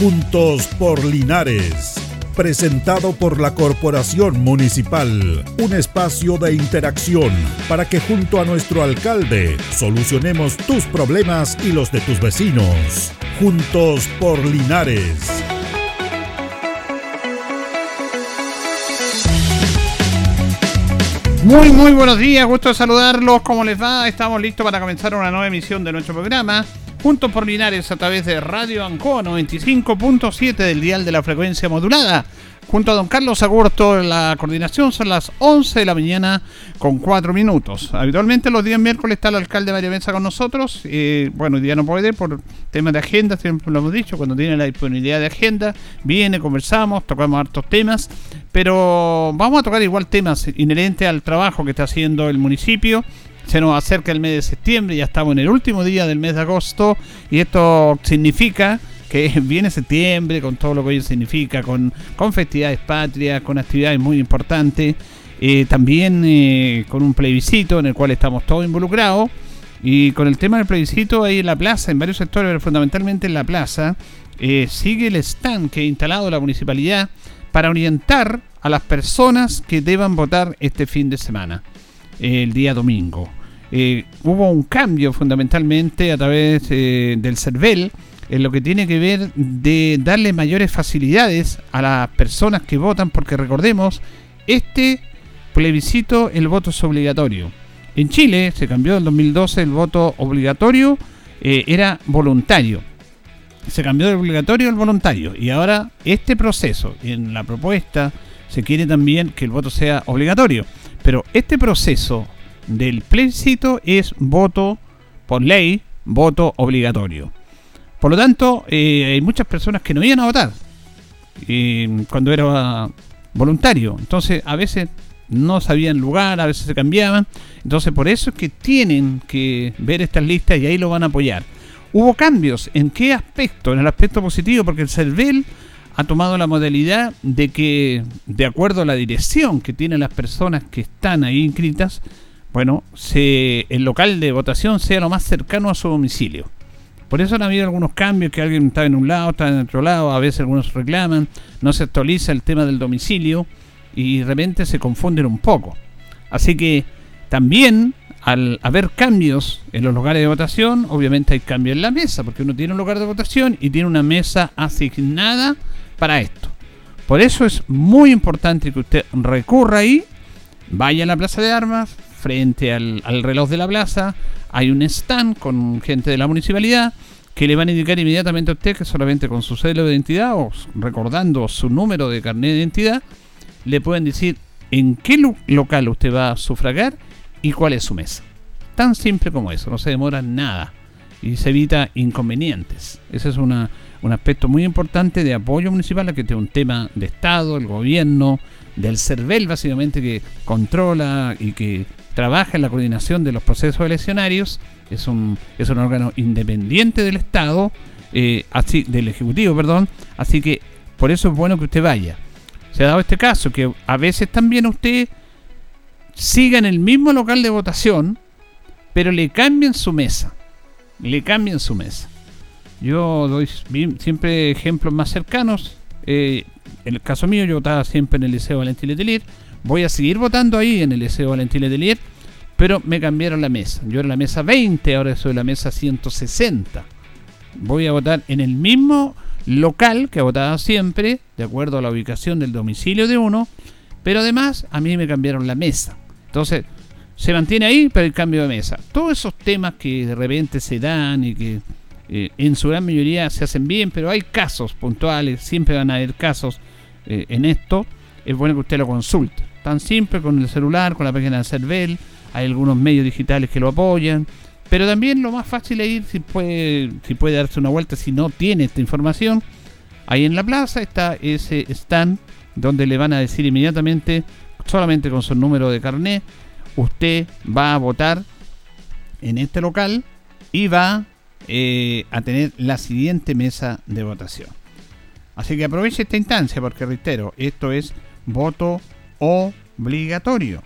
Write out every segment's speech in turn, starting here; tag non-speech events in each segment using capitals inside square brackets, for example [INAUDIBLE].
Juntos por Linares. Presentado por la Corporación Municipal. Un espacio de interacción para que junto a nuestro alcalde solucionemos tus problemas y los de tus vecinos. Juntos por Linares. Muy, muy buenos días, gusto de saludarlos. ¿Cómo les va? Estamos listos para comenzar una nueva emisión de nuestro programa. Juntos por Linares a través de Radio Ancoa 95.7 del dial de la frecuencia modulada. Junto a don Carlos Agurto, la coordinación son las 11 de la mañana con 4 minutos. Habitualmente los días miércoles está el alcalde María Mesa con nosotros. Bueno, hoy día no puede por temas de agenda, siempre lo hemos dicho, cuando tiene la disponibilidad de agenda, viene, conversamos, tocamos hartos temas, pero vamos a tocar igual temas inherentes al trabajo que está haciendo el municipio. Se nos acerca el mes de septiembre, ya estamos en el último día del mes de agosto y esto significa que [LAUGHS] viene septiembre con todo lo que ello significa, con, con festividades patrias, con actividades muy importantes, eh, también eh, con un plebiscito en el cual estamos todos involucrados. Y con el tema del plebiscito ahí en la plaza, en varios sectores, pero fundamentalmente en la plaza, eh, sigue el stand que ha instalado la municipalidad para orientar a las personas que deban votar este fin de semana, el día domingo. Hubo un cambio fundamentalmente a través del CERVEL, en lo que tiene que ver de darle mayores facilidades a las personas que votan, porque recordemos, este plebiscito, el voto es obligatorio. En Chile se cambió en 2012 el voto obligatorio, eh, era voluntario. Se cambió de obligatorio al voluntario. Y ahora este proceso, en la propuesta, se quiere también que el voto sea obligatorio. Pero este proceso del plebiscito es voto por ley, voto obligatorio. Por lo tanto, eh, hay muchas personas que no iban a votar eh, cuando era voluntario. Entonces, a veces no sabían lugar, a veces se cambiaban. Entonces, por eso es que tienen que ver estas listas y ahí lo van a apoyar. Hubo cambios. ¿En qué aspecto? En el aspecto positivo, porque el CERVEL ha tomado la modalidad de que, de acuerdo a la dirección que tienen las personas que están ahí inscritas, bueno, se, el local de votación sea lo más cercano a su domicilio. Por eso han habido algunos cambios, que alguien está en un lado, está en otro lado, a veces algunos reclaman, no se actualiza el tema del domicilio y de repente se confunden un poco. Así que también al haber cambios en los lugares de votación, obviamente hay cambios en la mesa, porque uno tiene un lugar de votación y tiene una mesa asignada para esto. Por eso es muy importante que usted recurra ahí, vaya a la plaza de armas, frente al, al reloj de la plaza, hay un stand con gente de la municipalidad que le van a indicar inmediatamente a usted que solamente con su cédula de identidad o recordando su número de carnet de identidad, le pueden decir en qué local usted va a sufragar y cuál es su mesa. Tan simple como eso, no se demora nada y se evita inconvenientes. Ese es una, un aspecto muy importante de apoyo municipal, que es un tema de Estado, el gobierno, del CERVEL básicamente que controla y que trabaja en la coordinación de los procesos eleccionarios, es un, es un órgano independiente del Estado, eh, así, del Ejecutivo, perdón, así que por eso es bueno que usted vaya. Se ha dado este caso, que a veces también usted siga en el mismo local de votación, pero le cambien su mesa. Le cambien su mesa. Yo doy siempre ejemplos más cercanos. Eh, en el caso mío, yo votaba siempre en el Liceo Valentín Letelier Voy a seguir votando ahí en el Liceo Valentín Letelier, pero me cambiaron la mesa. Yo era la mesa 20, ahora soy la mesa 160. Voy a votar en el mismo local que votaba siempre, de acuerdo a la ubicación del domicilio de uno, pero además a mí me cambiaron la mesa. Entonces, se mantiene ahí, pero el cambio de mesa. Todos esos temas que de repente se dan y que eh, en su gran mayoría se hacen bien, pero hay casos puntuales, siempre van a haber casos eh, en esto, es bueno que usted lo consulte tan simple con el celular, con la página de CERVEL, hay algunos medios digitales que lo apoyan, pero también lo más fácil es ir, si puede, si puede darse una vuelta, si no tiene esta información, ahí en la plaza está ese stand donde le van a decir inmediatamente, solamente con su número de carnet, usted va a votar en este local y va eh, a tener la siguiente mesa de votación. Así que aproveche esta instancia porque reitero, esto es voto obligatorio.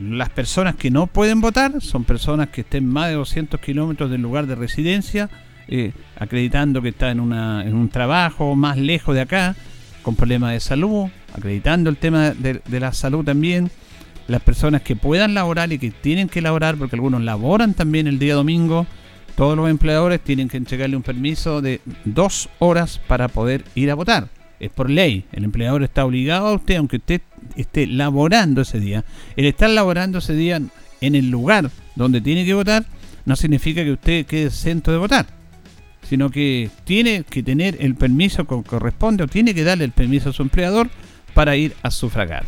Las personas que no pueden votar son personas que estén más de 200 kilómetros del lugar de residencia eh, acreditando que está en, una, en un trabajo más lejos de acá, con problemas de salud, acreditando el tema de, de la salud también. Las personas que puedan laborar y que tienen que laborar, porque algunos laboran también el día domingo, todos los empleadores tienen que entregarle un permiso de dos horas para poder ir a votar. Es por ley. El empleador está obligado a usted, aunque usted esté laborando ese día. El estar laborando ese día en el lugar donde tiene que votar no significa que usted quede exento de votar, sino que tiene que tener el permiso que corresponde o tiene que darle el permiso a su empleador para ir a sufragar.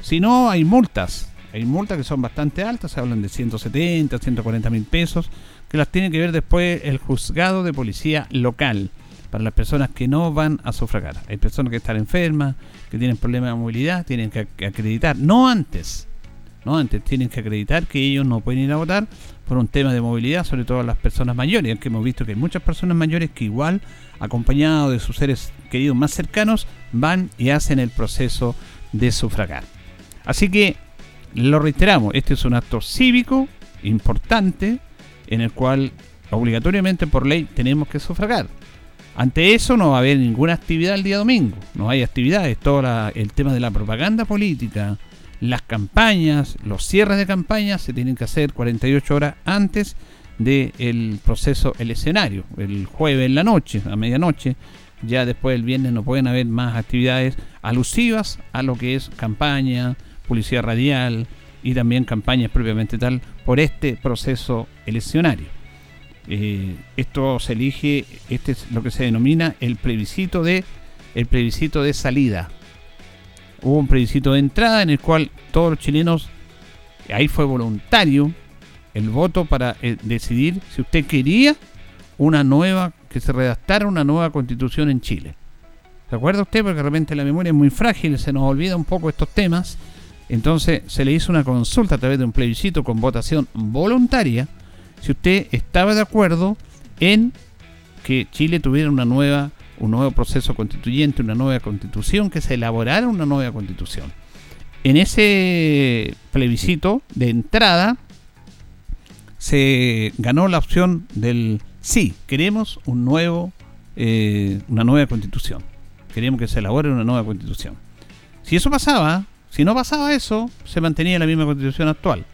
Si no, hay multas. Hay multas que son bastante altas, se hablan de 170, 140 mil pesos que las tiene que ver después el juzgado de policía local para las personas que no van a sufragar. Hay personas que están enfermas, que tienen problemas de movilidad, tienen que acreditar, no antes, no antes, tienen que acreditar que ellos no pueden ir a votar por un tema de movilidad, sobre todo las personas mayores, que hemos visto que hay muchas personas mayores que igual, acompañados de sus seres queridos más cercanos, van y hacen el proceso de sufragar. Así que, lo reiteramos, este es un acto cívico importante, en el cual obligatoriamente por ley tenemos que sufragar. Ante eso no va a haber ninguna actividad el día domingo, no hay actividades, todo el tema de la propaganda política, las campañas, los cierres de campañas se tienen que hacer 48 horas antes del proceso el escenario, el jueves en la noche, a medianoche, ya después el viernes no pueden haber más actividades alusivas a lo que es campaña, publicidad radial, y también campañas propiamente tal por este proceso eleccionario. Eh, esto se elige, este es lo que se denomina el plebiscito de el plebiscito de salida. Hubo un plebiscito de entrada en el cual todos los chilenos, ahí fue voluntario el voto para eh, decidir si usted quería una nueva, que se redactara una nueva constitución en Chile. ¿Se acuerda usted? Porque realmente la memoria es muy frágil, se nos olvida un poco estos temas entonces se le hizo una consulta a través de un plebiscito con votación voluntaria si usted estaba de acuerdo en que Chile tuviera una nueva, un nuevo proceso constituyente, una nueva constitución, que se elaborara una nueva constitución. En ese plebiscito de entrada se ganó la opción del sí, queremos un nuevo, eh, una nueva constitución. Queremos que se elabore una nueva constitución. Si eso pasaba, si no pasaba eso, se mantenía la misma constitución actual.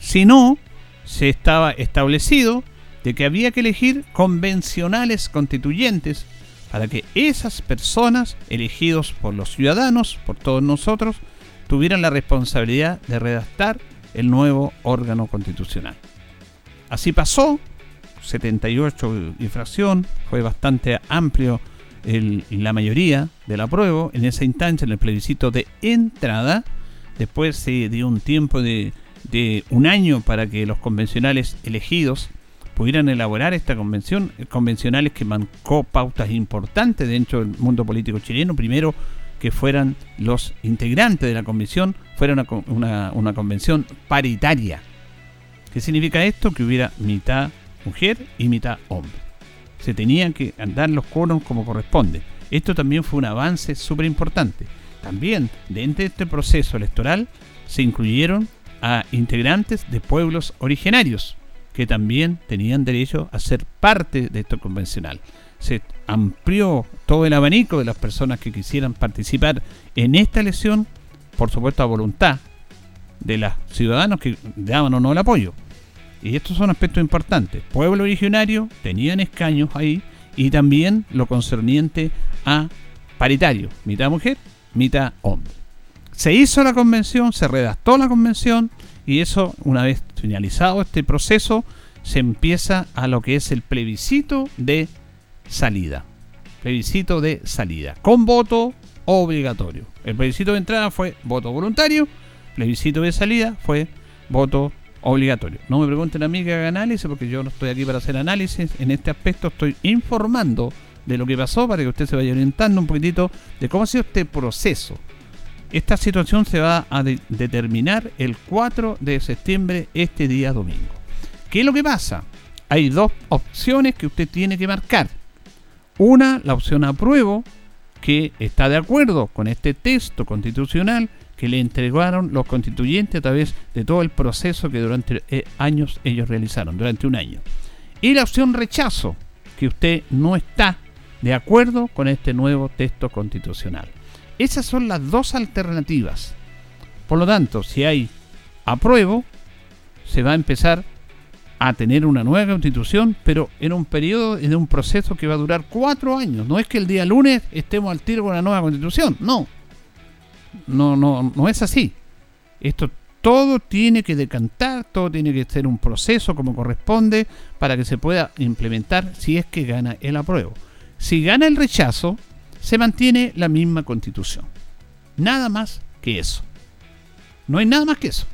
Si no, se estaba establecido de que había que elegir convencionales constituyentes para que esas personas, elegidos por los ciudadanos, por todos nosotros, tuvieran la responsabilidad de redactar el nuevo órgano constitucional. Así pasó, 78 infracción, fue bastante amplio la mayoría del apruebo en esa instancia, en el plebiscito de entrada. Después se dio un tiempo de, un año para que los convencionales elegidos pudieran elaborar esta convención, convencionales que mancó pautas importantes dentro del mundo político chileno. Primero, que fueran los integrantes de la convención, fuera una, una convención paritaria. ¿Qué significa esto? Que hubiera mitad mujer y mitad hombre se tenían que andar los coros como corresponde. Esto también fue un avance súper importante. También dentro de este proceso electoral se incluyeron a integrantes de pueblos originarios que también tenían derecho a ser parte de esto convencional. Se amplió todo el abanico de las personas que quisieran participar en esta elección, por supuesto a voluntad de los ciudadanos que daban o no el apoyo. Y estos son aspectos importantes. Pueblo originario tenían escaños ahí y también lo concerniente a paritario, mitad mujer, mitad hombre. Se hizo la convención, se redactó la convención y eso, una vez finalizado este proceso, se empieza a lo que es el plebiscito de salida. Plebiscito de salida, con voto obligatorio. El plebiscito de entrada fue voto voluntario, plebiscito de salida fue voto obligatorio. No me pregunten a mí que haga análisis porque yo no estoy aquí para hacer análisis. En este aspecto estoy informando de lo que pasó para que usted se vaya orientando un poquitito de cómo ha sido este proceso. Esta situación se va a determinar el 4 de septiembre, este día domingo. ¿Qué es lo que pasa? Hay dos opciones que usted tiene que marcar. Una, la opción apruebo, que está de acuerdo con este texto constitucional que le entregaron los constituyentes a través de todo el proceso que durante eh, años ellos realizaron, durante un año. Y la opción rechazo, que usted no está de acuerdo con este nuevo texto constitucional. Esas son las dos alternativas. Por lo tanto, si hay apruebo, se va a empezar a tener una nueva constitución, pero en un periodo, en un proceso que va a durar cuatro años. No es que el día lunes estemos al tiro con la nueva constitución, no. No, no, no es así. Esto todo tiene que decantar, todo tiene que ser un proceso como corresponde para que se pueda implementar si es que gana el apruebo. Si gana el rechazo, se mantiene la misma constitución. Nada más que eso. No hay nada más que eso.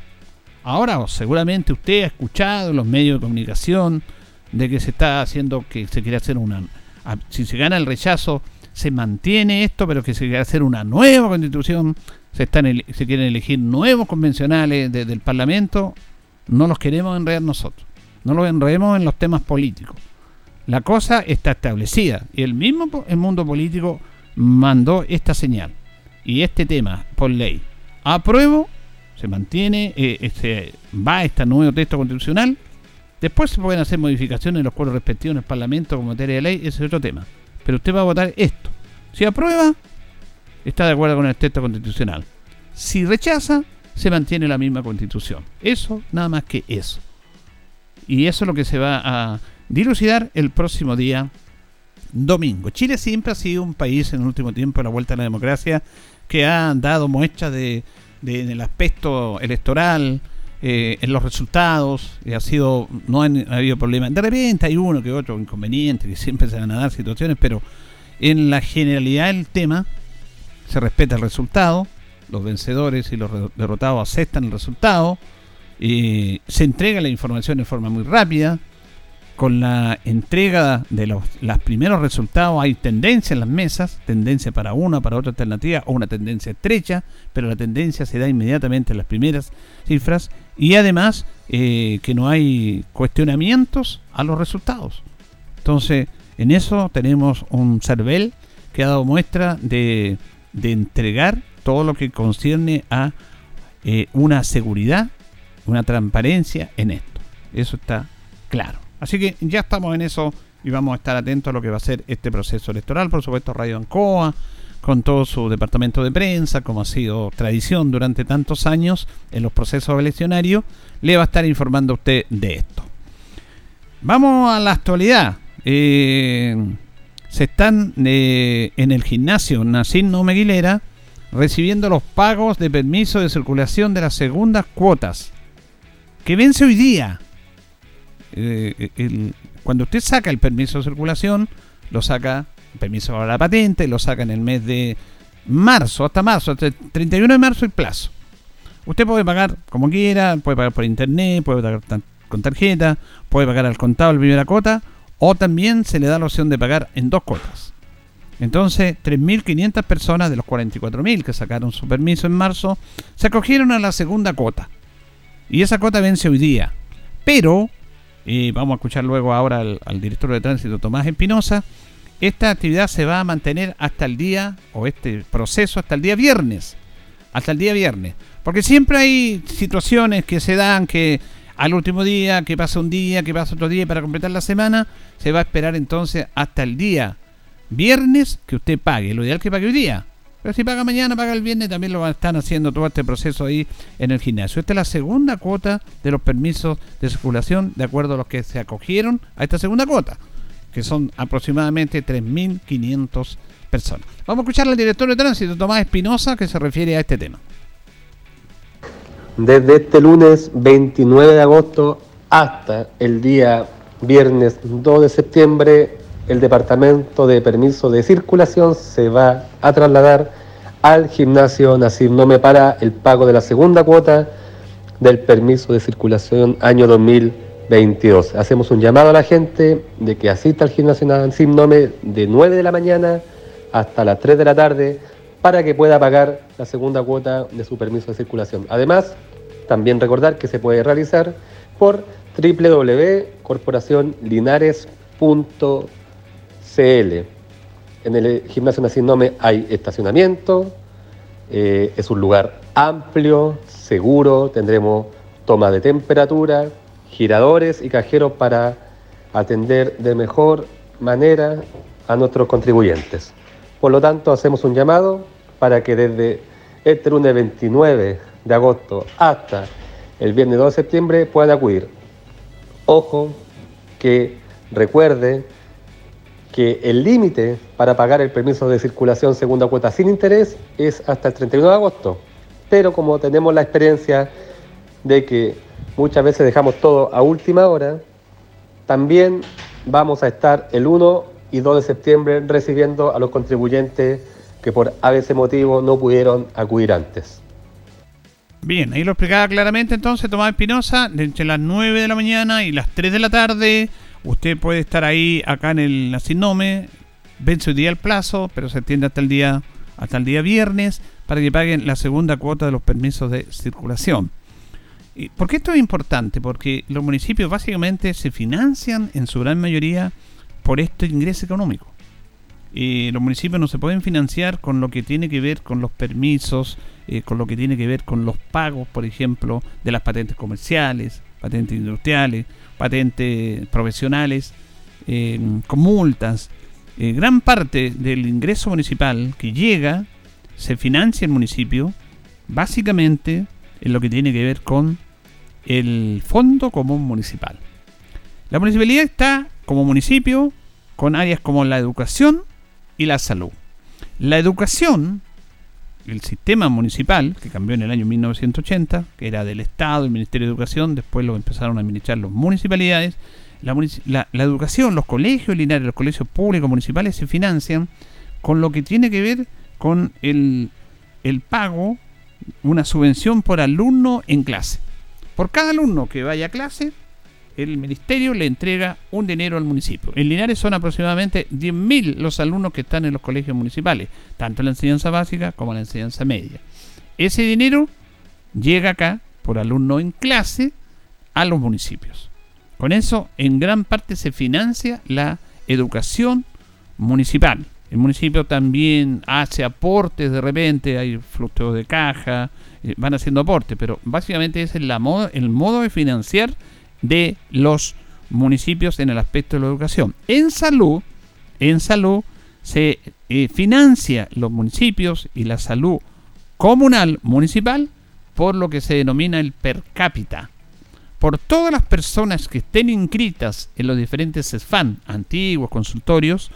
Ahora, seguramente usted ha escuchado en los medios de comunicación de que se está haciendo, que se quiere hacer una... Si se gana el rechazo, se mantiene esto, pero que se quiere hacer una nueva constitución, se, están, se quieren elegir nuevos convencionales desde el Parlamento, no los queremos enredar nosotros. No los enredemos en los temas políticos. La cosa está establecida y el mismo el mundo político mandó esta señal y este tema por ley. Apruebo, se mantiene, eh, este, va este nuevo texto constitucional. Después se pueden hacer modificaciones en los cuadros respectivos en el Parlamento como materia de ley, ese es otro tema. Pero usted va a votar esto. Si aprueba, está de acuerdo con el texto constitucional. Si rechaza, se mantiene la misma constitución. Eso, nada más que eso. Y eso es lo que se va a dilucidar el próximo día domingo. Chile siempre ha sido un país en el último tiempo, a la vuelta a la democracia, que ha dado muestras de, en el aspecto electoral, eh, en los resultados, y ha sido, no ha habido problemas. De repente hay uno que otro inconveniente, que siempre se van a dar situaciones, pero en la generalidad del tema se respeta el resultado, los vencedores y los derrotados aceptan el resultado, y se entrega la información de forma muy rápida, con la entrega de los, primeros resultados hay tendencia en las mesas, tendencia para una, para otra alternativa o una tendencia estrecha, pero la tendencia se da inmediatamente en las primeras cifras y además eh, que no hay cuestionamientos a los resultados. Entonces, en eso tenemos un CERVEL que ha dado muestra de, entregar todo lo que concierne a eh, una seguridad, una transparencia en esto. Eso está claro. Así que ya estamos en eso y vamos a estar atentos a lo que va a ser este proceso electoral. Por supuesto, Radio Ancoa, con todo su departamento de prensa, como ha sido tradición durante tantos años en los procesos eleccionarios, le va a estar informando a usted de esto. Vamos a la actualidad. Eh, se están eh, en el gimnasio Nacino Meguilera recibiendo los pagos de permiso de circulación de las segundas cuotas, que vence hoy día. Eh, cuando usted saca el permiso de circulación, lo saca, permiso para la patente, lo saca en el mes de marzo, hasta marzo, hasta el 31 de marzo el plazo. Usted puede pagar como quiera, puede pagar por internet, puede pagar con tarjeta, puede pagar al contado la primera cuota, o también se le da la opción de pagar en dos cuotas. Entonces, 3.500 personas de los 44.000 que sacaron su permiso en marzo se acogieron a la segunda cuota. Y esa cuota vence hoy día. Pero y vamos a escuchar luego ahora al, director de tránsito Tomás Espinosa, esta actividad se va a mantener hasta el día, o este proceso hasta el día viernes, hasta el día viernes, porque siempre hay situaciones que se dan que al último día, que pasa un día, que pasa otro día para completar la semana, se va a esperar entonces hasta el día viernes que usted pague, lo ideal que pague hoy día, pero si paga mañana, paga el viernes, también lo están haciendo todo este proceso ahí en el gimnasio. Esta es la segunda cuota de los permisos de circulación, de acuerdo a los que se acogieron a esta segunda cuota, que son aproximadamente 3.500 personas. Vamos a escuchar al director de tránsito, Tomás Espinosa, que se refiere a este tema. Desde este lunes 29 de agosto hasta el día viernes 2 de septiembre, el departamento de permiso de circulación se va a trasladar al gimnasio Nacir Nome para el pago de la segunda cuota del permiso de circulación año 2022. Hacemos un llamado a la gente de que asista al gimnasio Nacir Nome de 9 de la mañana hasta las 3 de la tarde para que pueda pagar la segunda cuota de su permiso de circulación. Además, también recordar que se puede realizar por www.corporacionlinares.com CL. En el gimnasio Nome hay estacionamiento, eh, es un lugar amplio, seguro, tendremos toma de temperatura, giradores y cajeros para atender de mejor manera a nuestros contribuyentes. Por lo tanto, hacemos un llamado para que desde este lunes 29 de agosto hasta el viernes 2 de septiembre puedan acudir. Ojo que recuerde que el límite para pagar el permiso de circulación segunda cuota sin interés es hasta el 31 de agosto. Pero como tenemos la experiencia de que muchas veces dejamos todo a última hora, también vamos a estar el 1 y 2 de septiembre recibiendo a los contribuyentes que por ABC motivo no pudieron acudir antes. Bien, ahí lo explicaba claramente entonces Tomás Espinosa, entre las 9 de la mañana y las 3 de la tarde, usted puede estar ahí acá en el Asinome, vence hoy día el plazo, pero se extiende hasta el día hasta el día viernes para que paguen la segunda cuota de los permisos de circulación. ¿Por qué esto es importante? Porque los municipios básicamente se financian en su gran mayoría por este ingreso económico. Y los municipios no se pueden financiar con lo que tiene que ver con los permisos, eh, con lo que tiene que ver con los pagos, por ejemplo, de las patentes comerciales, patentes industriales, patentes profesionales, eh, con multas. Eh, gran parte del ingreso municipal que llega se financia el municipio básicamente en lo que tiene que ver con el Fondo Común Municipal. La municipalidad está como municipio con áreas como la educación y la salud. La educación, el sistema municipal, que cambió en el año 1980, que era del Estado, el Ministerio de Educación, después lo empezaron a administrar las municipalidades. La, educación, los colegios lineales, los colegios públicos municipales se financian con lo que tiene que ver con el, el pago, una subvención por alumno en clase. Por cada alumno que vaya a clase, el ministerio le entrega un dinero al municipio. En Linares son aproximadamente 10.000 los alumnos que están en los colegios municipales, tanto en la enseñanza básica como en la enseñanza media. Ese dinero llega acá por alumno en clase a los municipios. Con eso, en gran parte se financia la educación municipal. El municipio también hace aportes de repente, hay flujo de caja, eh, van haciendo aportes, pero básicamente ese es el modo de financiar de los municipios en el aspecto de la educación. En salud, en salud se eh, financia los municipios y la salud comunal municipal por lo que se denomina el per cápita. Por todas las personas que estén inscritas en los diferentes SFAN, antiguos consultorios,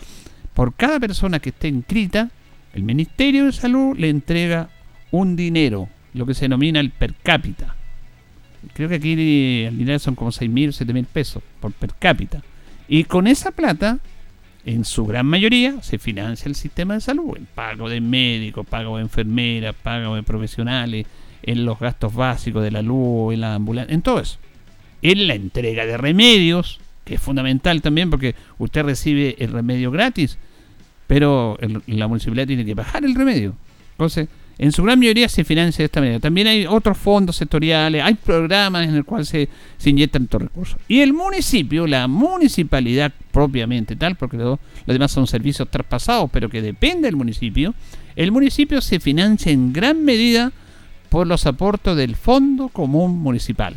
por cada persona que esté inscrita, el Ministerio de Salud le entrega un dinero, lo que se denomina el per cápita. Creo que aquí el dinero son como 6 mil, 7 mil pesos por per cápita. Y con esa plata, en su gran mayoría, se financia el sistema de salud. El pago de médicos, pago de enfermeras, pago de profesionales, en los gastos básicos de la luz, en la ambulancia, en todo eso. En la entrega de remedios, que es fundamental también porque usted recibe el remedio gratis, pero la municipalidad tiene que bajar el remedio. Entonces, en su gran mayoría se financia de esta manera. También hay otros fondos sectoriales, hay programas en el cual se, se inyectan estos recursos. Y el municipio, la municipalidad propiamente tal, porque los, los demás son servicios traspasados, pero que depende del municipio, el municipio se financia en gran medida por los aportes del Fondo Común Municipal,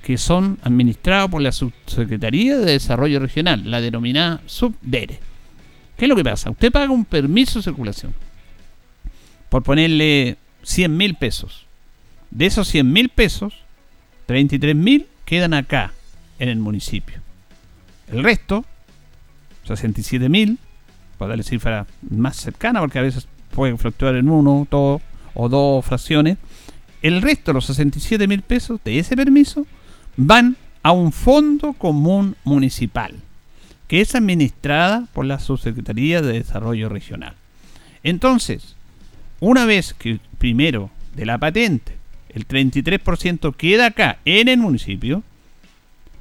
que son administrados por la Subsecretaría de Desarrollo Regional, la denominada SUBDERE. ¿Qué es lo que pasa? Usted paga un permiso de circulación por ponerle 100 mil pesos. De esos 100 mil pesos, 33 mil quedan acá, en el municipio. El resto, 67 mil, para darle cifra más cercana, porque a veces puede fluctuar en uno todo, o dos fracciones. El resto, los 67 mil pesos de ese permiso, van a un fondo común municipal, que es administrada por la Subsecretaría de Desarrollo Regional. Entonces, una vez que primero de la patente el 33% queda acá en el municipio,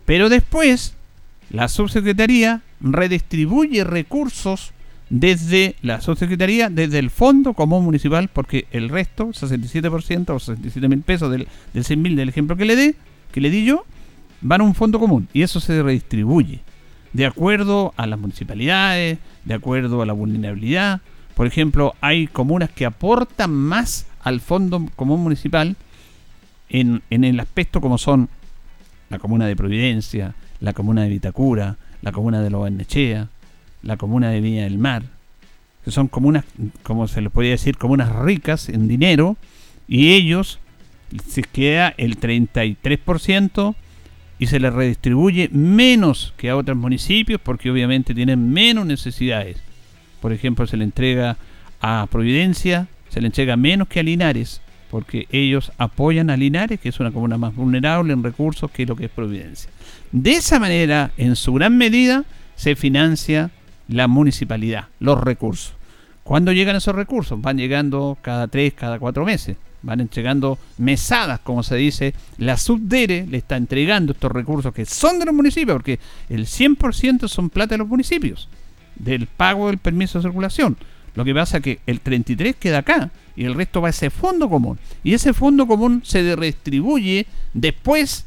pero después la subsecretaría redistribuye recursos desde la subsecretaría, desde el Fondo Común Municipal, porque el resto, 67% o 67 mil pesos del, del 100 mil del ejemplo que le, dé, que le di yo, van a un fondo común y eso se redistribuye de acuerdo a las municipalidades, de acuerdo a la vulnerabilidad, por ejemplo, hay comunas que aportan más al fondo común municipal en, el aspecto como son la comuna de Providencia, la comuna de Vitacura, la comuna de Lobarnechea, la comuna de Viña del Mar, que son comunas, como se les podría decir, comunas ricas en dinero, y ellos se queda el 33% y se les redistribuye menos que a otros municipios porque obviamente tienen menos necesidades. Por ejemplo, se le entrega a Providencia, se le entrega menos que a Linares, porque ellos apoyan a Linares, que es una comuna más vulnerable en recursos que lo que es Providencia. De esa manera, en su gran medida, se financia la municipalidad, los recursos. ¿Cuándo llegan esos recursos? Van llegando cada tres, cada cuatro meses. Van entregando mesadas, como se dice. La Subdere le está entregando estos recursos que son de los municipios, porque el 100% son plata de los municipios, del pago del permiso de circulación. Lo que pasa es que el 33 queda acá y el resto va a ese fondo común. Y ese fondo común se redistribuye después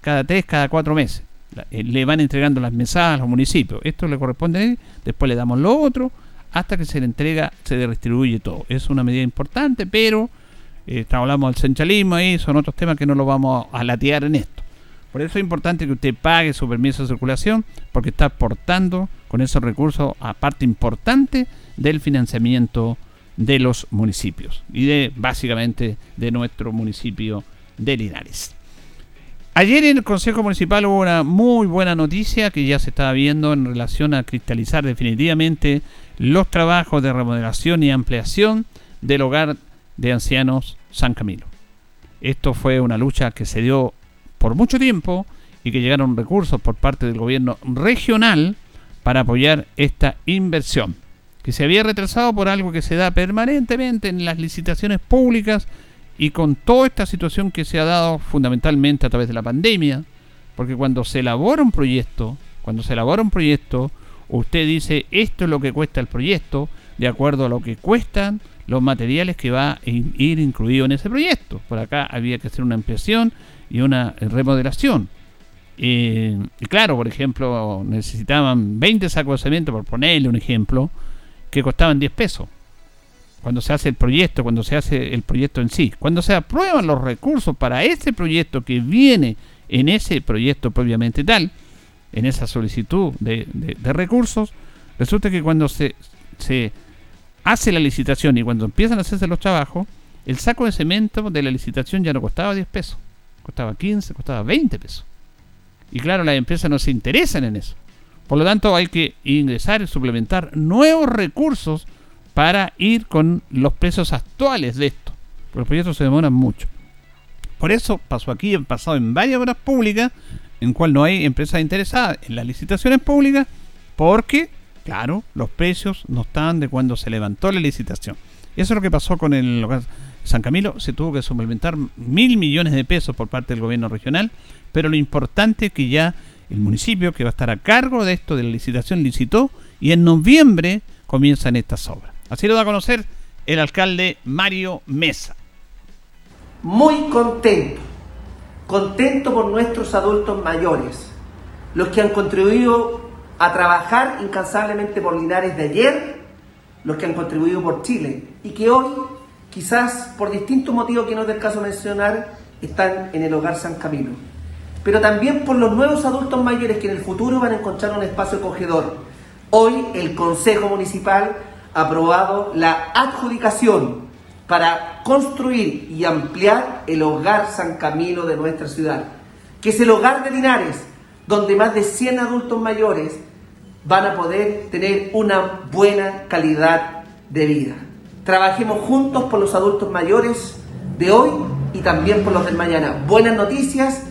cada tres, cada cuatro meses. Eh, le van entregando las mesadas a los municipios. Esto le corresponde a él, después le damos lo otro, hasta que se le entrega, se redistribuye todo. Es una medida importante, pero eh, hablamos del centralismo ahí, son otros temas que no lo vamos a latear en esto. Por eso es importante que usted pague su permiso de circulación, porque está aportando con esos recursos a parte importante del financiamiento de los municipios y de básicamente de nuestro municipio de Linares. Ayer en el Consejo Municipal hubo una muy buena noticia que ya se estaba viendo en relación a cristalizar definitivamente los trabajos de remodelación y ampliación del hogar de ancianos San Camilo. Esto fue una lucha que se dio por mucho tiempo y que llegaron recursos por parte del gobierno regional para apoyar esta inversión, que se había retrasado por algo que se da permanentemente en las licitaciones públicas y con toda esta situación que se ha dado fundamentalmente a través de la pandemia, porque cuando se elabora un proyecto, cuando se elabora un proyecto, usted dice esto es lo que cuesta el proyecto, de acuerdo a lo que cuestan los materiales que va a ir incluido en ese proyecto. Por acá había que hacer una ampliación y una remodelación. y claro, por ejemplo, necesitaban 20 sacos de cemento, por ponerle un ejemplo, que costaban 10 pesos. Cuando se hace el proyecto, cuando se hace el proyecto en sí, cuando se aprueban los recursos para ese proyecto que viene en ese proyecto propiamente tal, en esa solicitud de, de recursos, resulta que cuando se, se hace la licitación y cuando empiezan a hacerse los trabajos, el saco de cemento de la licitación ya no costaba 10 pesos, costaba 15, costaba 20 pesos. Y claro, las empresas no se interesan en eso. Por lo tanto, hay que ingresar y suplementar nuevos recursos para ir con los precios actuales de esto. Porque los proyectos se demoran mucho. Por eso pasó aquí, han pasado en varias obras públicas, en cual no hay empresas interesadas en las licitaciones públicas, porque Claro, los precios no están de cuando se levantó la licitación. Eso es lo que pasó con el San Camilo. Se tuvo que suplementar mil millones de pesos por parte del gobierno regional, pero lo importante es que ya el municipio que va a estar a cargo de esto de la licitación licitó y en noviembre comienzan estas obras. Así lo da a conocer el alcalde Mario Mesa. Muy contento, contento por nuestros adultos mayores, los que han contribuido a trabajar incansablemente por Linares de ayer, los que han contribuido por Chile y que hoy, quizás por distintos motivos que no es del caso mencionar, están en el hogar San Camilo. Pero también por los nuevos adultos mayores que en el futuro van a encontrar un espacio acogedor. Hoy el Consejo Municipal ha aprobado la adjudicación para construir y ampliar el hogar San Camilo de nuestra ciudad, que es el hogar de Linares, donde más de 100 adultos mayores van a poder tener una buena calidad de vida. Trabajemos juntos por los adultos mayores de hoy y también por los del mañana. Buenas noticias.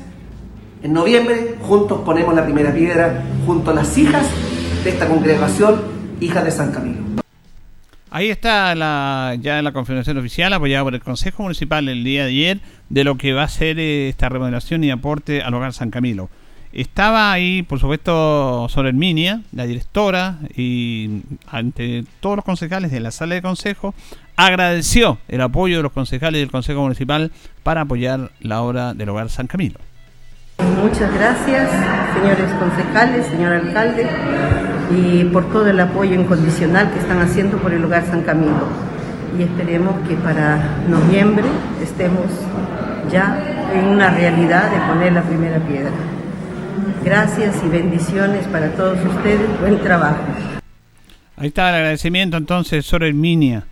En noviembre juntos ponemos la primera piedra junto a las hijas de esta congregación, hijas de San Camilo. Ahí está la, ya la confirmación oficial apoyada por el Consejo Municipal el día de ayer de lo que va a ser esta remodelación y aporte al hogar San Camilo. Estaba ahí, por supuesto, Minia, la directora, y ante todos los concejales de la sala de consejo, agradeció el apoyo de los concejales del Consejo Municipal para apoyar la obra del Hogar San Camilo. Muchas gracias, señores concejales, señor alcalde, y por todo el apoyo incondicional que están haciendo por el Hogar San Camilo. Y esperemos que para noviembre estemos ya en una realidad de poner la primera piedra. Gracias y bendiciones para todos ustedes. Buen trabajo. Ahí está el agradecimiento entonces sobre el Minia.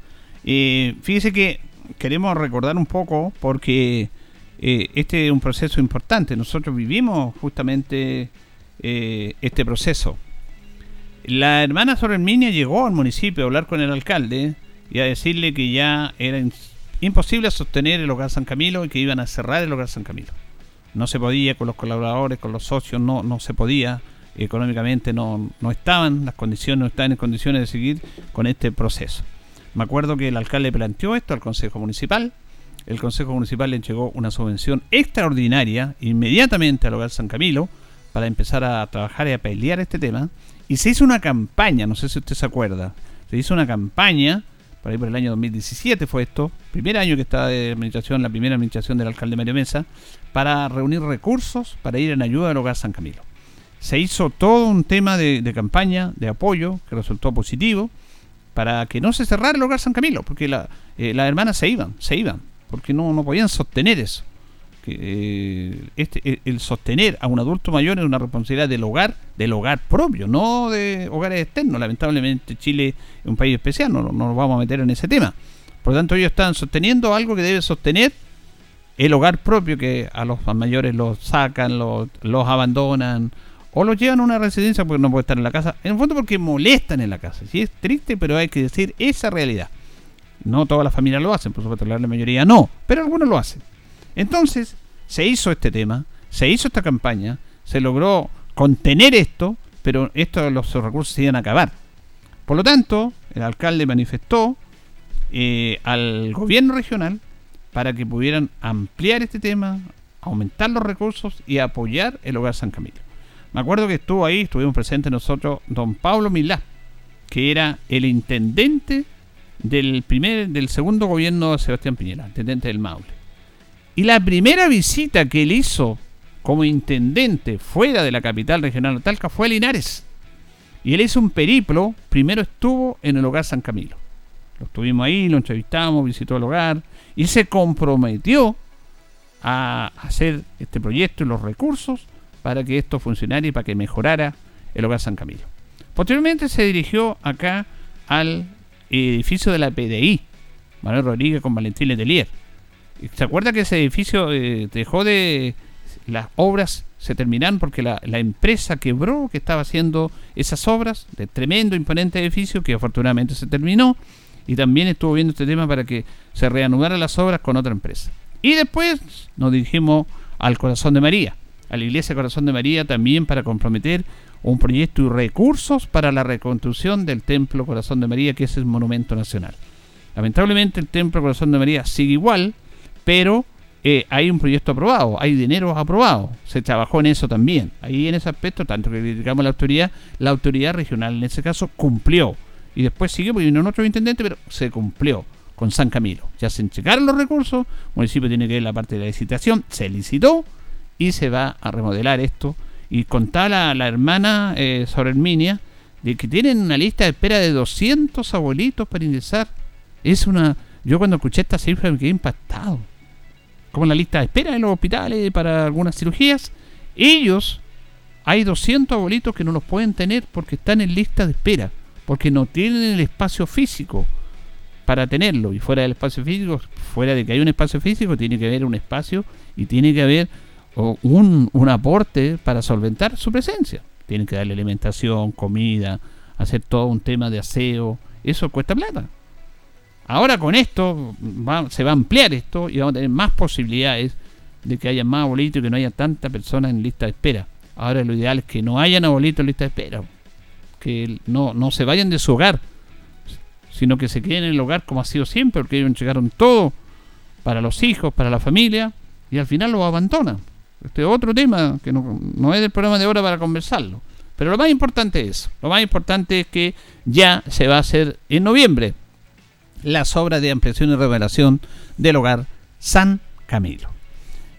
Eh, fíjese que queremos recordar un poco porque eh, este es un proceso importante. Nosotros vivimos justamente eh, este proceso. La hermana Sorelminia llegó al municipio a hablar con el alcalde y a decirle que ya era imposible sostener el hogar San Camilo y que iban a cerrar el hogar San Camilo. No se podía con los colaboradores, con los socios, no, no se podía. Económicamente no, no estaban, las condiciones no estaban en condiciones de seguir con este proceso. Me acuerdo que el alcalde planteó esto al Consejo Municipal. El Consejo Municipal le entregó una subvención extraordinaria inmediatamente al Hogar San Camilo para empezar a trabajar y a pelear este tema. Y se hizo una campaña, no sé si usted se acuerda, se hizo una campaña, por ahí por el año 2017 fue esto, primer año que estaba de administración, la primera administración del alcalde Mario Mesa, para reunir recursos para ir en ayuda al Hogar San Camilo. Se hizo todo un tema de, de campaña, de apoyo, que resultó positivo para que no se cerrara el hogar San Camilo, porque la, eh, las hermanas se iban, se iban, porque no, no podían sostener eso. Eh, este, el sostener a un adulto mayor es una responsabilidad del hogar, del hogar propio, no de hogares externos. Lamentablemente Chile es un país especial, no, no nos vamos a meter en ese tema. Por lo tanto, ellos están sosteniendo algo que debe sostener el hogar propio, que a los mayores los sacan, los, los abandonan, o los llevan a una residencia porque no puede estar en la casa. En el fondo porque molestan en la casa. Sí, es triste, pero hay que decir esa realidad. No todas las familias lo hacen, por supuesto, la mayoría no, pero algunos lo hacen. Entonces, se hizo este tema, se hizo esta campaña, se logró contener esto, pero esto los recursos se iban a acabar. Por lo tanto, el alcalde manifestó eh, al gobierno regional para que pudieran ampliar este tema, aumentar los recursos y apoyar el hogar San Camilo. Me acuerdo que estuvo ahí, estuvimos presentes nosotros, don Pablo Milá, que era el intendente del primer, del segundo gobierno de Sebastián Piñera, intendente del Maule. Y la primera visita que él hizo como intendente fuera de la capital regional de Talca fue a Linares. Y él hizo un periplo, primero estuvo en el hogar San Camilo. Lo estuvimos ahí, lo entrevistamos, visitó el hogar y se comprometió a hacer este proyecto y los recursos para que esto funcionara y para que mejorara el hogar San Camilo. Posteriormente se dirigió acá al edificio de la PDI, Manuel Rodríguez con Valentín Letelier. ¿Se acuerda que ese edificio eh, dejó de... Las obras se terminaron porque la, la, empresa quebró que estaba haciendo esas obras de tremendo, imponente edificio que afortunadamente se terminó y también estuvo viendo este tema para que se reanudaran las obras con otra empresa. Y después nos dirigimos al Corazón de María, a la Iglesia Corazón de María también para comprometer un proyecto y recursos para la reconstrucción del Templo Corazón de María, que es el monumento nacional. Lamentablemente el Templo Corazón de María sigue igual, pero eh, hay un proyecto aprobado, hay dinero aprobado, se trabajó en eso también. Ahí en ese aspecto, tanto que criticamos la autoridad, la autoridad regional en ese caso cumplió. Y después siguió, porque vino otro intendente, pero se cumplió con San Camilo. Ya se entregaron los recursos, el municipio tiene que ver la parte de la licitación, se licitó, y se va a remodelar esto. Y contaba la, hermana eh, sobre Herminia de que tienen una lista de espera de 200 abuelitos para ingresar. Es una. Yo cuando escuché esta cifra me quedé impactado. Como la lista de espera en los hospitales para algunas cirugías. Ellos, hay 200 abuelitos que no los pueden tener porque están en lista de espera. Porque no tienen el espacio físico para tenerlo. Y fuera del espacio físico, fuera de que hay un espacio físico, tiene que haber un espacio y tiene que haber un, un aporte para solventar su presencia. Tienen que darle alimentación, comida, hacer todo un tema de aseo. Eso cuesta plata. Ahora con esto se va a ampliar esto y vamos a tener más posibilidades de que haya más abuelitos y que no haya tantas personas en lista de espera. Ahora lo ideal es que no hayan abuelitos en lista de espera. Que no, no se vayan de su hogar, sino que se queden en el hogar como ha sido siempre, porque ellos entregaron todo para los hijos, para la familia, y al final lo abandonan. Este es otro tema que no, es del programa de ahora para conversarlo. Pero lo más importante es, lo más importante es que ya se va a hacer en noviembre las obras de ampliación y revelación del hogar San Camilo.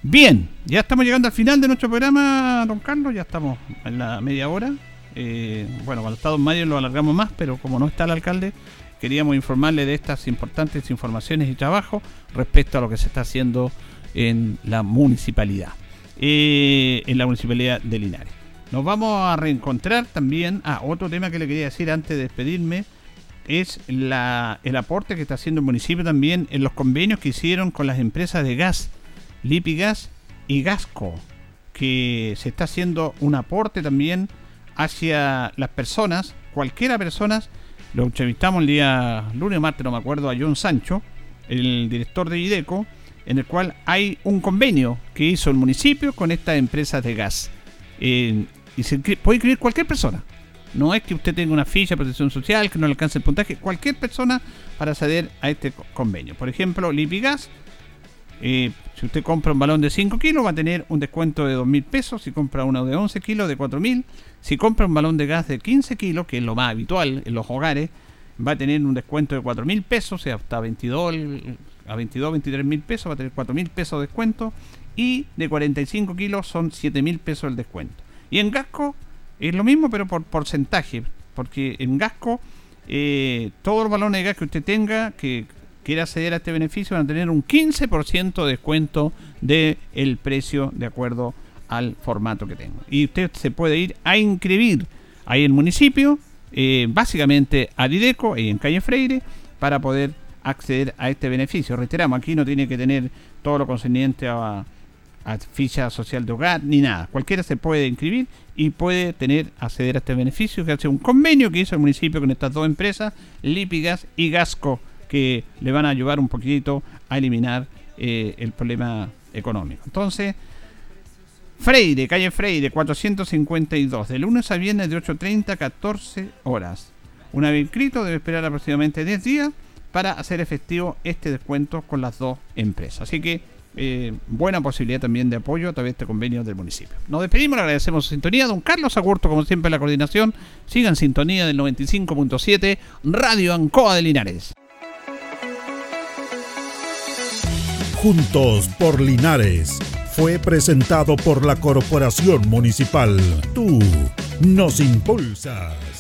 Bien, ya estamos llegando al final de nuestro programa, don Carlos, ya estamos en la media hora. Eh, bueno, cuando está don Mario lo alargamos más, pero como no está el alcalde, queríamos informarle de estas importantes informaciones y trabajo respecto a lo que se está haciendo en la municipalidad. Eh, en la municipalidad de Linares. Nos vamos a reencontrar también. Ah, otro tema que le quería decir antes de despedirme. Es la, el aporte que está haciendo el municipio también en los convenios que hicieron con las empresas de gas, Lipigas y Gasco, que se está haciendo un aporte también hacia las personas, cualquiera personas, lo entrevistamos el día lunes o martes, no me acuerdo, a John Sancho, el director de IDECO, en el cual hay un convenio que hizo el municipio con estas empresas de gas. Eh, y se puede inscribir cualquier persona. No es que usted tenga una ficha de protección social, que no le alcance el puntaje, cualquier persona para acceder a este convenio. Por ejemplo, Lipigas, eh, si usted compra un balón de 5 kilos va a tener un descuento de 2 mil pesos, si compra uno de 11 kilos de 4 mil, si compra un balón de gas de 15 kilos, que es lo más habitual en los hogares, va a tener un descuento de 4 mil pesos, o sea, hasta 22, a 22, 23 mil pesos, va a tener 4 mil pesos de descuento, y de 45 kilos son 7 mil pesos el descuento. Y en Gasco es lo mismo, pero por porcentaje, porque en Gasco eh, todos los balones de gas que usted tenga, que quiera acceder a este beneficio, van a tener un 15% de descuento del el precio de acuerdo al formato que tenga. Y usted se puede ir a inscribir ahí en el municipio, eh, básicamente a Dideco, ahí en calle Freire, para poder acceder a este beneficio. Reiteramos, aquí no tiene que tener todo lo concerniente a a ficha social de hogar ni nada. Cualquiera se puede inscribir y puede tener acceder a este beneficio que hace un convenio que hizo el municipio con estas dos empresas, Lipigas y Gasco, que le van a ayudar un poquitito a eliminar eh, el problema económico. Entonces, Freire, calle Freire, 452, de lunes a viernes de 8.30 a 14 horas. Una vez inscrito debe esperar aproximadamente 10 días para hacer efectivo este descuento con las dos empresas. Así que eh, buena posibilidad también de apoyo a través de este convenio del municipio. Nos despedimos, le agradecemos su sintonía. Don Carlos Agurto, como siempre, la coordinación. Sigan sintonía del 95.7 Radio Ancoa de Linares. Juntos por Linares fue presentado por la Corporación Municipal. Tú nos impulsas.